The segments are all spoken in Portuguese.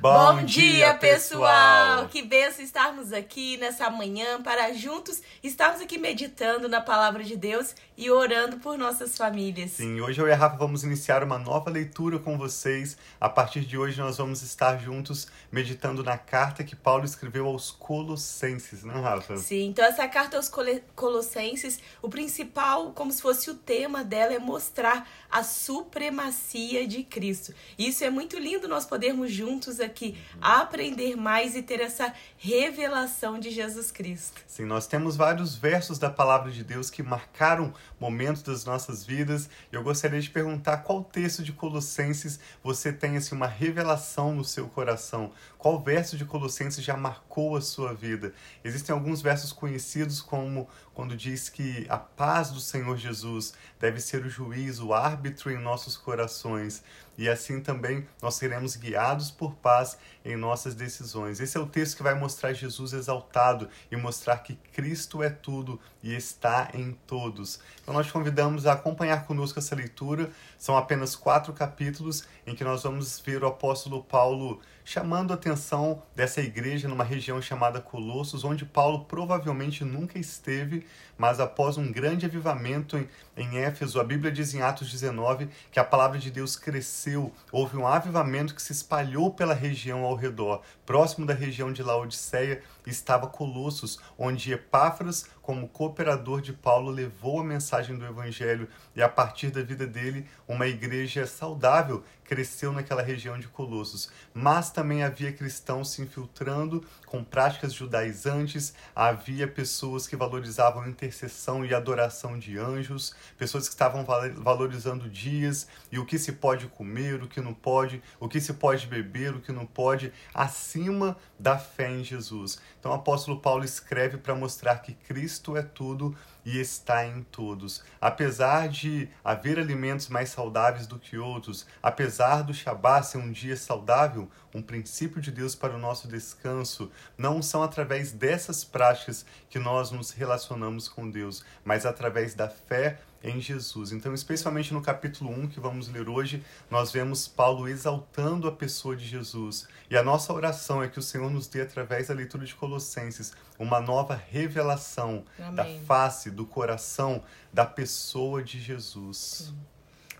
Bom, Bom dia, pessoal! Que benção estarmos aqui nessa manhã para juntos estarmos aqui meditando na palavra de Deus e orando por nossas famílias. Sim, hoje eu e a Rafa vamos iniciar uma nova leitura com vocês. A partir de hoje nós vamos estar juntos meditando na carta que Paulo escreveu aos Colossenses, né, Rafa? Sim, então essa carta aos Colossenses, o principal, como se fosse o tema dela, é mostrar a supremacia de Cristo. Isso é muito lindo nós podermos juntos aqui aqui aprender mais e ter essa revelação de Jesus Cristo. Sim, nós temos vários versos da palavra de Deus que marcaram momentos das nossas vidas. Eu gostaria de perguntar qual texto de Colossenses você tem assim uma revelação no seu coração. Qual verso de Colossenses já marcou a sua vida? Existem alguns versos conhecidos como quando diz que a paz do Senhor Jesus deve ser o juiz, o árbitro em nossos corações e assim também nós seremos guiados por paz em nossas decisões. Esse é o texto que vai mostrar Jesus exaltado e mostrar que Cristo é tudo e está em todos. Então nós te convidamos a acompanhar conosco essa leitura. São apenas quatro capítulos em que nós vamos ver o apóstolo Paulo chamando a atenção dessa igreja numa região chamada Colossos, onde Paulo provavelmente nunca esteve, mas após um grande avivamento em, Éfeso, a Bíblia diz em Atos 19 que a palavra de Deus cresceu, houve um avivamento que se espalhou pela região ao redor. Próximo da região de Laodiceia estava Colossos, onde Epáfras, como cooperador de Paulo, levou a mensagem do evangelho e a partir da vida dele, uma igreja saudável cresceu naquela região de Colossos. Mas também havia cristãos se infiltrando com práticas judaizantes, havia pessoas que valorizavam intercessão e adoração de anjos, pessoas que estavam valorizando dias e o que se pode comer, o que não pode, o que se pode beber, o que não pode, acima da fé em Jesus. Então o apóstolo Paulo escreve para mostrar que Cristo é tudo e está em todos. Apesar de haver alimentos mais saudáveis do que outros, apesar do Shabat ser um dia saudável, um princípio de Deus para o nosso descanso, não são através dessas práticas que nós nos relacionamos com Deus, mas através da fé em Jesus. Então, especialmente no capítulo 1 que vamos ler hoje, nós vemos Paulo exaltando a pessoa de Jesus. E a nossa oração é que o Senhor nos dê, através da leitura de Colossenses, uma nova revelação Amém. da face, do coração, da pessoa de Jesus. Sim.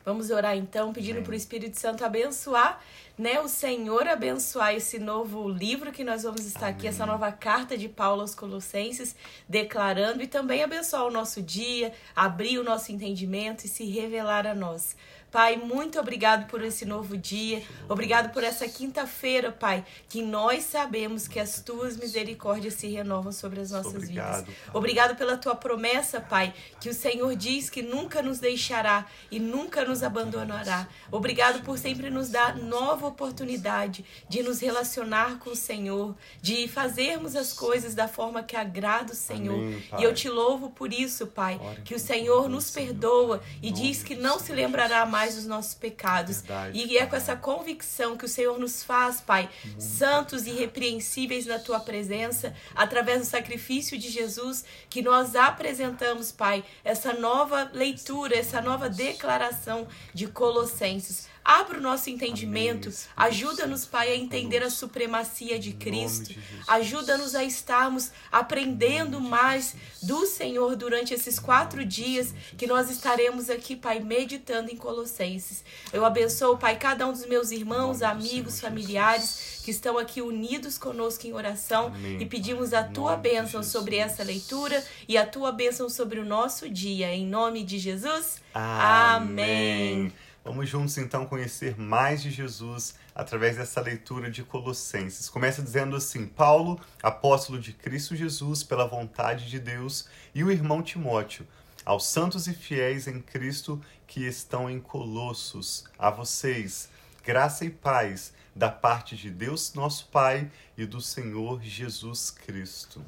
Vamos orar então, pedindo para o Espírito Santo abençoar, né? O Senhor abençoar esse novo livro que nós vamos estar Amém. aqui, essa nova carta de Paulo aos Colossenses, declarando e também abençoar o nosso dia, abrir o nosso entendimento e se revelar a nós. Pai, muito obrigado por esse novo dia. Obrigado por essa quinta-feira, Pai, que nós sabemos que as tuas misericórdias se renovam sobre as nossas obrigado, vidas. Pai. Obrigado pela tua promessa, Pai, que o Senhor diz que nunca nos deixará e nunca nos abandonará. Obrigado por sempre nos dar nova oportunidade de nos relacionar com o Senhor, de fazermos as coisas da forma que agrada o Senhor. Amém, e eu te louvo por isso, Pai, que o Senhor nos perdoa e diz que não se lembrará mais mais os nossos pecados. Verdade, e é com essa convicção que o Senhor nos faz, Pai, Muito santos e irrepreensíveis na tua presença, através do sacrifício de Jesus, que nós apresentamos, Pai, essa nova leitura, essa nova declaração de Colossenses. Abra o nosso entendimento. Ajuda-nos, Pai, a entender a supremacia de Cristo. Ajuda-nos a estarmos aprendendo mais do Senhor durante esses quatro dias que nós estaremos aqui, Pai, meditando em Colossenses. Eu abençoo, Pai, cada um dos meus irmãos, amigos, familiares que estão aqui unidos conosco em oração e pedimos a tua bênção sobre essa leitura e a tua bênção sobre o nosso dia. Em nome de Jesus. Amém. Vamos juntos então conhecer mais de Jesus através dessa leitura de Colossenses. Começa dizendo assim: Paulo, apóstolo de Cristo Jesus, pela vontade de Deus, e o irmão Timóteo, aos santos e fiéis em Cristo que estão em Colossos, a vocês, graça e paz da parte de Deus, nosso Pai, e do Senhor Jesus Cristo.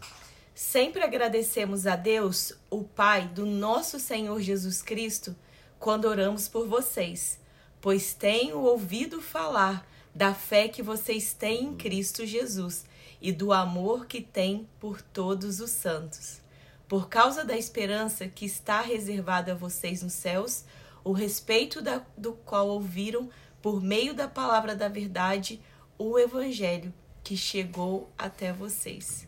Sempre agradecemos a Deus, o Pai do nosso Senhor Jesus Cristo quando oramos por vocês, pois tenho ouvido falar da fé que vocês têm em Cristo Jesus e do amor que têm por todos os santos. Por causa da esperança que está reservada a vocês nos céus, o respeito da, do qual ouviram por meio da palavra da verdade, o evangelho que chegou até vocês.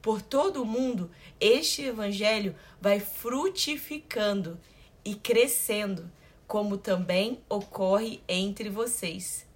Por todo o mundo, este evangelho vai frutificando e crescendo, como também ocorre entre vocês.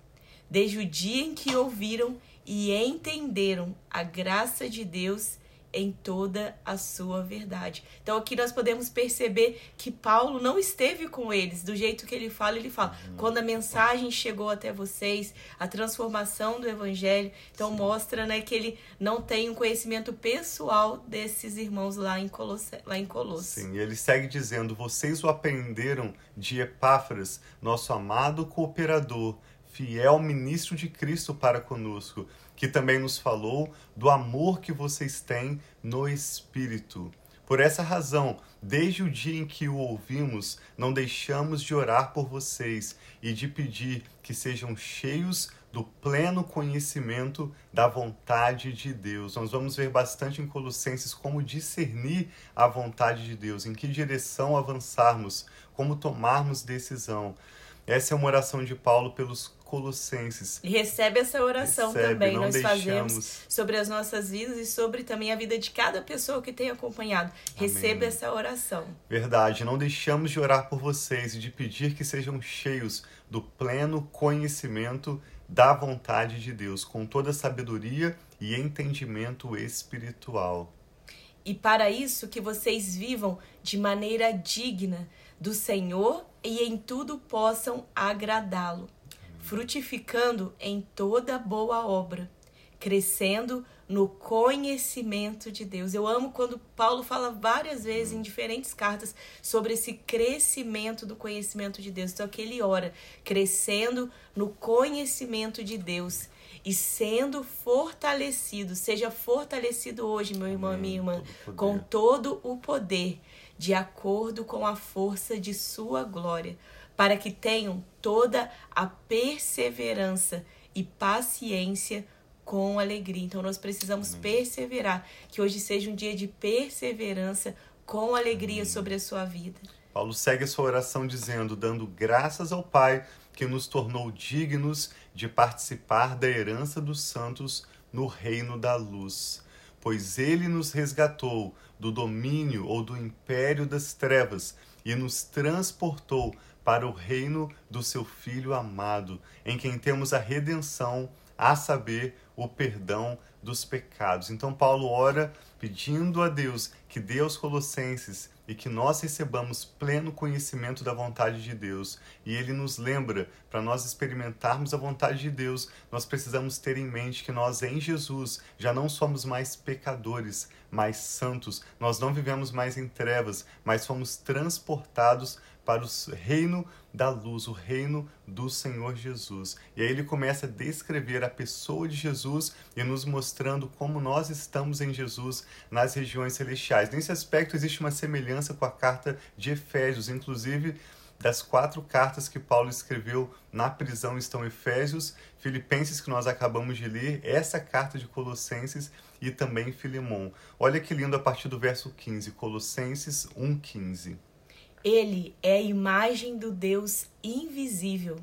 Desde o dia em que ouviram e entenderam a graça de Deus em toda a sua verdade. Então aqui nós podemos perceber que Paulo não esteve com eles, do jeito que ele fala, ele fala, uhum. quando a mensagem chegou até vocês, a transformação do evangelho, então Sim. mostra, né, que ele não tem um conhecimento pessoal desses irmãos lá em Colosse, lá em Colosso. Sim, e ele segue dizendo: "Vocês o aprenderam de Epáfras, nosso amado cooperador, fiel ministro de Cristo para conosco." que também nos falou do amor que vocês têm no Espírito. Por essa razão, desde o dia em que o ouvimos, não deixamos de orar por vocês e de pedir que sejam cheios do pleno conhecimento da vontade de Deus. Nós vamos ver bastante em Colossenses como discernir a vontade de Deus, em que direção avançarmos, como tomarmos decisão. Essa é uma oração de Paulo pelos Colossenses. E recebe essa oração recebe, também. Nós deixamos. fazemos sobre as nossas vidas e sobre também a vida de cada pessoa que tem acompanhado. Amém. Receba essa oração. Verdade. Não deixamos de orar por vocês e de pedir que sejam cheios do pleno conhecimento da vontade de Deus, com toda sabedoria e entendimento espiritual. E para isso que vocês vivam de maneira digna do Senhor e em tudo possam agradá-lo, frutificando em toda boa obra, crescendo no conhecimento de Deus. Eu amo quando Paulo fala várias vezes em diferentes cartas sobre esse crescimento do conhecimento de Deus. Então, que ele ora, crescendo no conhecimento de Deus e sendo fortalecido. Seja fortalecido hoje, meu irmão e minha irmã, com todo o poder de acordo com a força de sua glória, para que tenham toda a perseverança e paciência com alegria. Então nós precisamos Amém. perseverar, que hoje seja um dia de perseverança com alegria Amém. sobre a sua vida. Paulo segue a sua oração dizendo: dando graças ao Pai que nos tornou dignos de participar da herança dos santos no reino da luz pois ele nos resgatou do domínio ou do império das trevas e nos transportou para o reino do seu Filho amado, em quem temos a redenção, a saber, o perdão dos pecados. Então, Paulo ora pedindo a Deus que dê aos Colossenses e que nós recebamos pleno conhecimento da vontade de Deus. E ele nos lembra, para nós experimentarmos a vontade de Deus, nós precisamos ter em mente que nós em Jesus já não somos mais pecadores, mais santos. Nós não vivemos mais em trevas, mas fomos transportados para o reino da luz, o reino do Senhor Jesus. E aí ele começa a descrever a pessoa de Jesus e nos mostrando como nós estamos em Jesus nas regiões celestiais. Nesse aspecto existe uma semelhança com a carta de Efésios, inclusive das quatro cartas que Paulo escreveu na prisão estão Efésios, Filipenses que nós acabamos de ler, essa carta de Colossenses e também Filemon. Olha que lindo a partir do verso 15, Colossenses 1:15. Ele é a imagem do Deus invisível,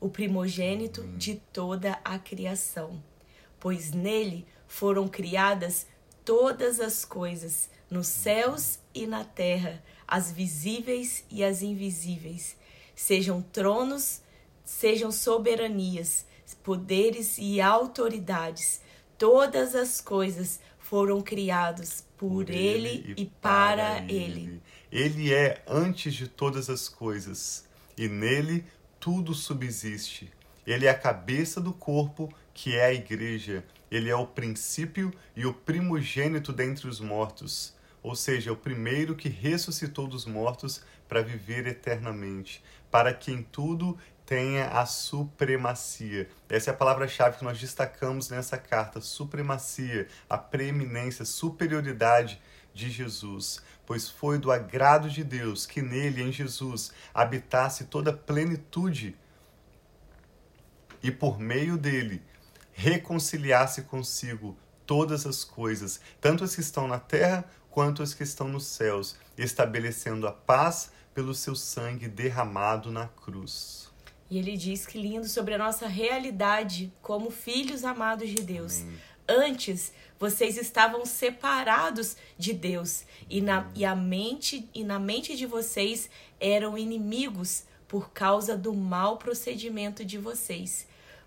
o primogênito de toda a criação, pois nele foram criadas todas as coisas, nos céus e na terra, as visíveis e as invisíveis, sejam tronos, sejam soberanias, poderes e autoridades, todas as coisas foram criadas por, por ele, ele, e para, ele. ele. Ele é antes de todas as coisas, e nele tudo subsiste. Ele é a cabeça do corpo, que é a igreja. Ele é o princípio e o primogênito dentre os mortos, ou seja, o primeiro que ressuscitou dos mortos para viver eternamente, para que em tudo tenha a supremacia. Essa é a palavra-chave que nós destacamos nessa carta: supremacia, a preeminência, superioridade de Jesus, pois foi do agrado de Deus que nele, em Jesus, habitasse toda a plenitude e por meio dele reconciliasse consigo todas as coisas, tanto as que estão na terra quanto as que estão nos céus, estabelecendo a paz pelo seu sangue derramado na cruz. E ele diz que lindo sobre a nossa realidade como filhos amados de Deus. Amém. Antes, vocês estavam separados de Deus e na, e, a mente, e na mente de vocês eram inimigos por causa do mau procedimento de vocês.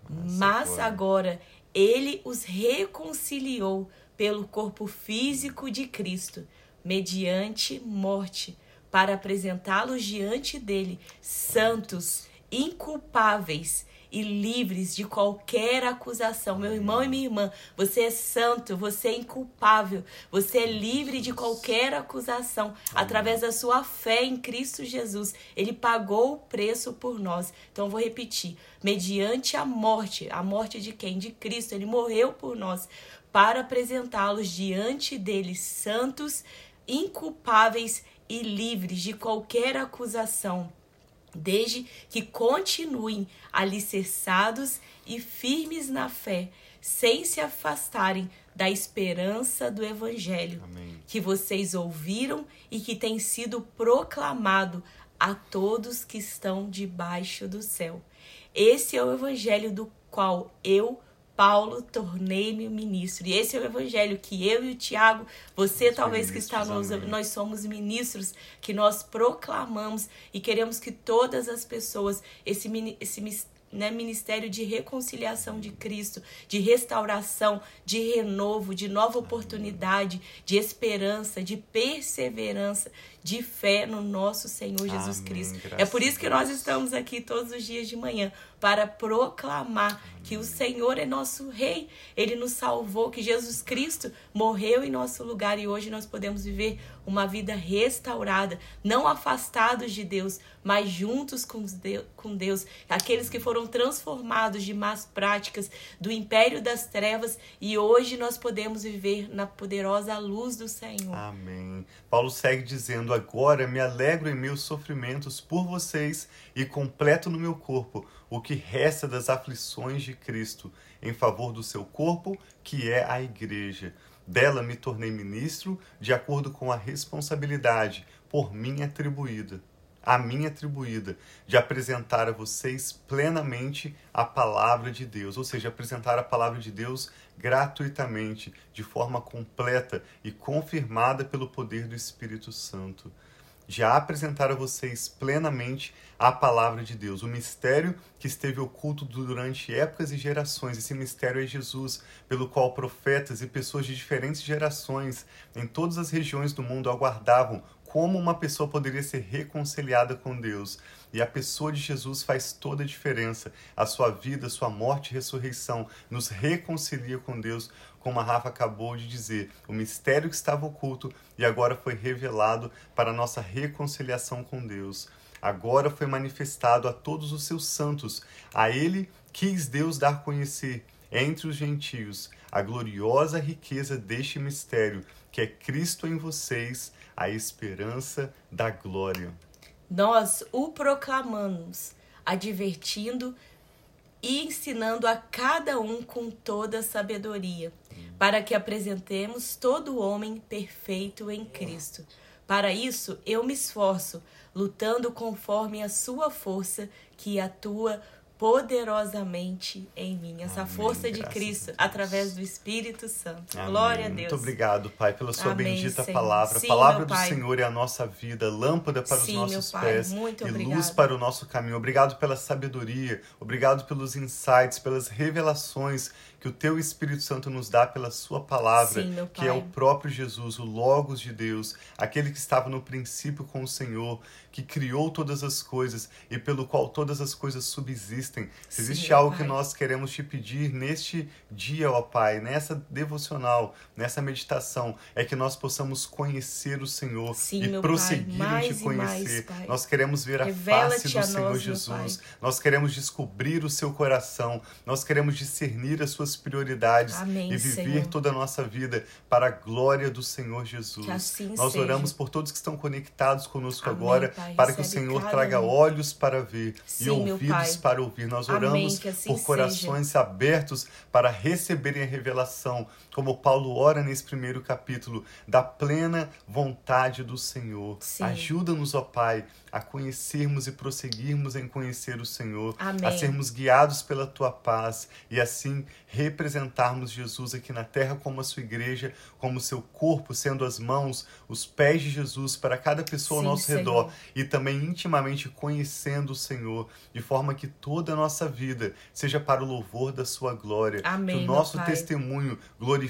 Nossa, Mas agora ele os reconciliou pelo corpo físico de Cristo, mediante morte, para apresentá-los diante dele santos, inculpáveis e livres de qualquer acusação. Meu irmão e minha irmã, você é santo, você é inculpável, você é livre de qualquer acusação através da sua fé em Cristo Jesus. Ele pagou o preço por nós. Então eu vou repetir: mediante a morte, a morte de quem? De Cristo, ele morreu por nós para apresentá-los diante dele santos, inculpáveis e livres de qualquer acusação desde que continuem alicerçados e firmes na fé, sem se afastarem da esperança do Evangelho Amém. que vocês ouviram e que tem sido proclamado a todos que estão debaixo do céu. Esse é o Evangelho do qual eu Paulo, tornei-me ministro. E esse é o evangelho que eu e o Tiago, você nós talvez que está nos, nós somos ministros que nós proclamamos e queremos que todas as pessoas esse esse né, ministério de reconciliação de Cristo, de restauração, de renovo, de nova oportunidade, de esperança, de perseverança, de fé no nosso Senhor Jesus Amém. Cristo. Graças é por isso que nós estamos aqui todos os dias de manhã para proclamar que o Senhor é nosso rei, ele nos salvou, que Jesus Cristo morreu em nosso lugar e hoje nós podemos viver uma vida restaurada, não afastados de Deus, mas juntos com Deus, aqueles que foram transformados de más práticas do império das trevas e hoje nós podemos viver na poderosa luz do Senhor. Amém. Paulo segue dizendo: Agora me alegro em meus sofrimentos por vocês e completo no meu corpo o que resta das aflições de Cristo em favor do seu corpo, que é a igreja. Dela me tornei ministro de acordo com a responsabilidade por mim atribuída, a mim atribuída, de apresentar a vocês plenamente a palavra de Deus, ou seja, apresentar a palavra de Deus gratuitamente, de forma completa e confirmada pelo poder do Espírito Santo já apresentar a vocês plenamente a palavra de Deus, o mistério que esteve oculto durante épocas e gerações. Esse mistério é Jesus, pelo qual profetas e pessoas de diferentes gerações em todas as regiões do mundo aguardavam como uma pessoa poderia ser reconciliada com Deus. E a pessoa de Jesus faz toda a diferença. A sua vida, sua morte e ressurreição nos reconcilia com Deus, como a Rafa acabou de dizer. O mistério que estava oculto e agora foi revelado para a nossa reconciliação com Deus. Agora foi manifestado a todos os seus santos. A ele quis Deus dar conhecer entre os gentios a gloriosa riqueza deste mistério, que é Cristo em vocês, a esperança da glória. Nós o proclamamos, advertindo e ensinando a cada um com toda sabedoria, para que apresentemos todo homem perfeito em Cristo. Para isso, eu me esforço, lutando conforme a sua força que atua poderosamente em mim. Essa Amém, força de Cristo através do Espírito Santo. Amém. Glória a Deus. Muito obrigado, Pai, pela sua Amém, bendita Senhor. palavra. Sim, a palavra do Senhor é a nossa vida, lâmpada para Sim, os nossos pés e luz para o nosso caminho. Obrigado pela sabedoria, obrigado pelos insights, pelas revelações que o teu Espírito Santo nos dá pela sua palavra, Sim, que é o próprio Jesus, o Logos de Deus, aquele que estava no princípio com o Senhor, que criou todas as coisas e pelo qual todas as coisas subsistem. Se existe Sim, algo pai. que nós queremos te pedir neste dia, ó Pai, nessa devocional, nessa meditação, é que nós possamos conhecer o Senhor Sim, e prosseguir em te conhecer. Mais, nós queremos ver a face do Senhor nós, Jesus. Nós queremos descobrir o seu coração. Nós queremos discernir as suas prioridades Amém, e viver Senhor. toda a nossa vida para a glória do Senhor Jesus. Assim Nós seja. oramos por todos que estão conectados conosco Amém, agora, pai, para que o Senhor traga um. olhos para ver Sim, e ouvidos para ouvir. Nós oramos assim por corações seja. abertos para receberem a revelação, como Paulo ora nesse primeiro capítulo, da plena vontade do Senhor. Ajuda-nos, ó Pai, a conhecermos e prosseguirmos em conhecer o Senhor, Amém. a sermos guiados pela tua paz e assim representarmos Jesus aqui na terra como a sua igreja, como o seu corpo, sendo as mãos, os pés de Jesus para cada pessoa Sim, ao nosso Senhor. redor e também intimamente conhecendo o Senhor, de forma que toda a nossa vida seja para o louvor da sua glória. Amém, que o nosso testemunho glorifique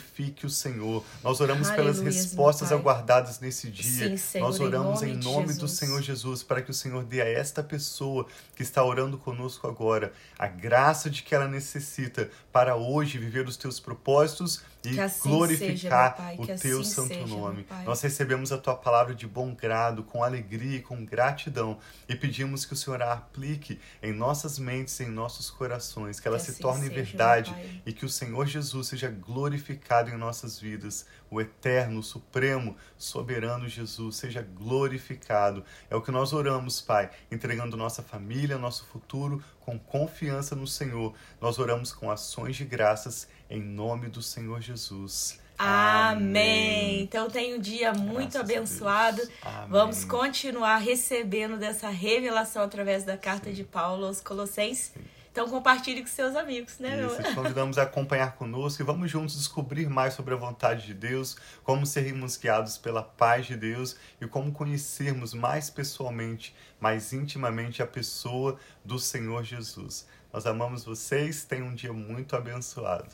o Senhor. Nós oramos pelas Aleluias, meu respostas aguardadas nesse dia. Sim, Senhor, Nós em oramos nome em nome do. Senhor Jesus para que o Senhor dê a esta pessoa que está orando conosco agora a graça de que ela necessita para hoje viver os teus propósitos e assim glorificar seja, o teu assim santo seja, nome. Nós recebemos a tua palavra de bom grado, com alegria e com gratidão e pedimos que o Senhor a aplique em nossas mentes, em nossos corações, que ela Que se assim torne seja, verdade e que o Senhor Jesus seja glorificado em nossas vidas. O eterno, supremo, soberano Jesus seja glorificado. É o que nós oramos, Pai, entregando nossa família, nosso futuro com confiança no Senhor. Nós oramos com ações de graças em nome do Senhor Jesus. Amém. Então tem um dia muito Graças abençoado. Amém. Vamos continuar recebendo dessa revelação através da carta de Paulo aos Colossenses. Então compartilhe com seus amigos, né, meu? Isso, te convidamos a acompanhar conosco e vamos juntos descobrir mais sobre a vontade de Deus, como sermos guiados pela paz de Deus e como conhecermos mais pessoalmente, mais intimamente a pessoa do Senhor Jesus. Nós amamos vocês, tenham um dia muito abençoado.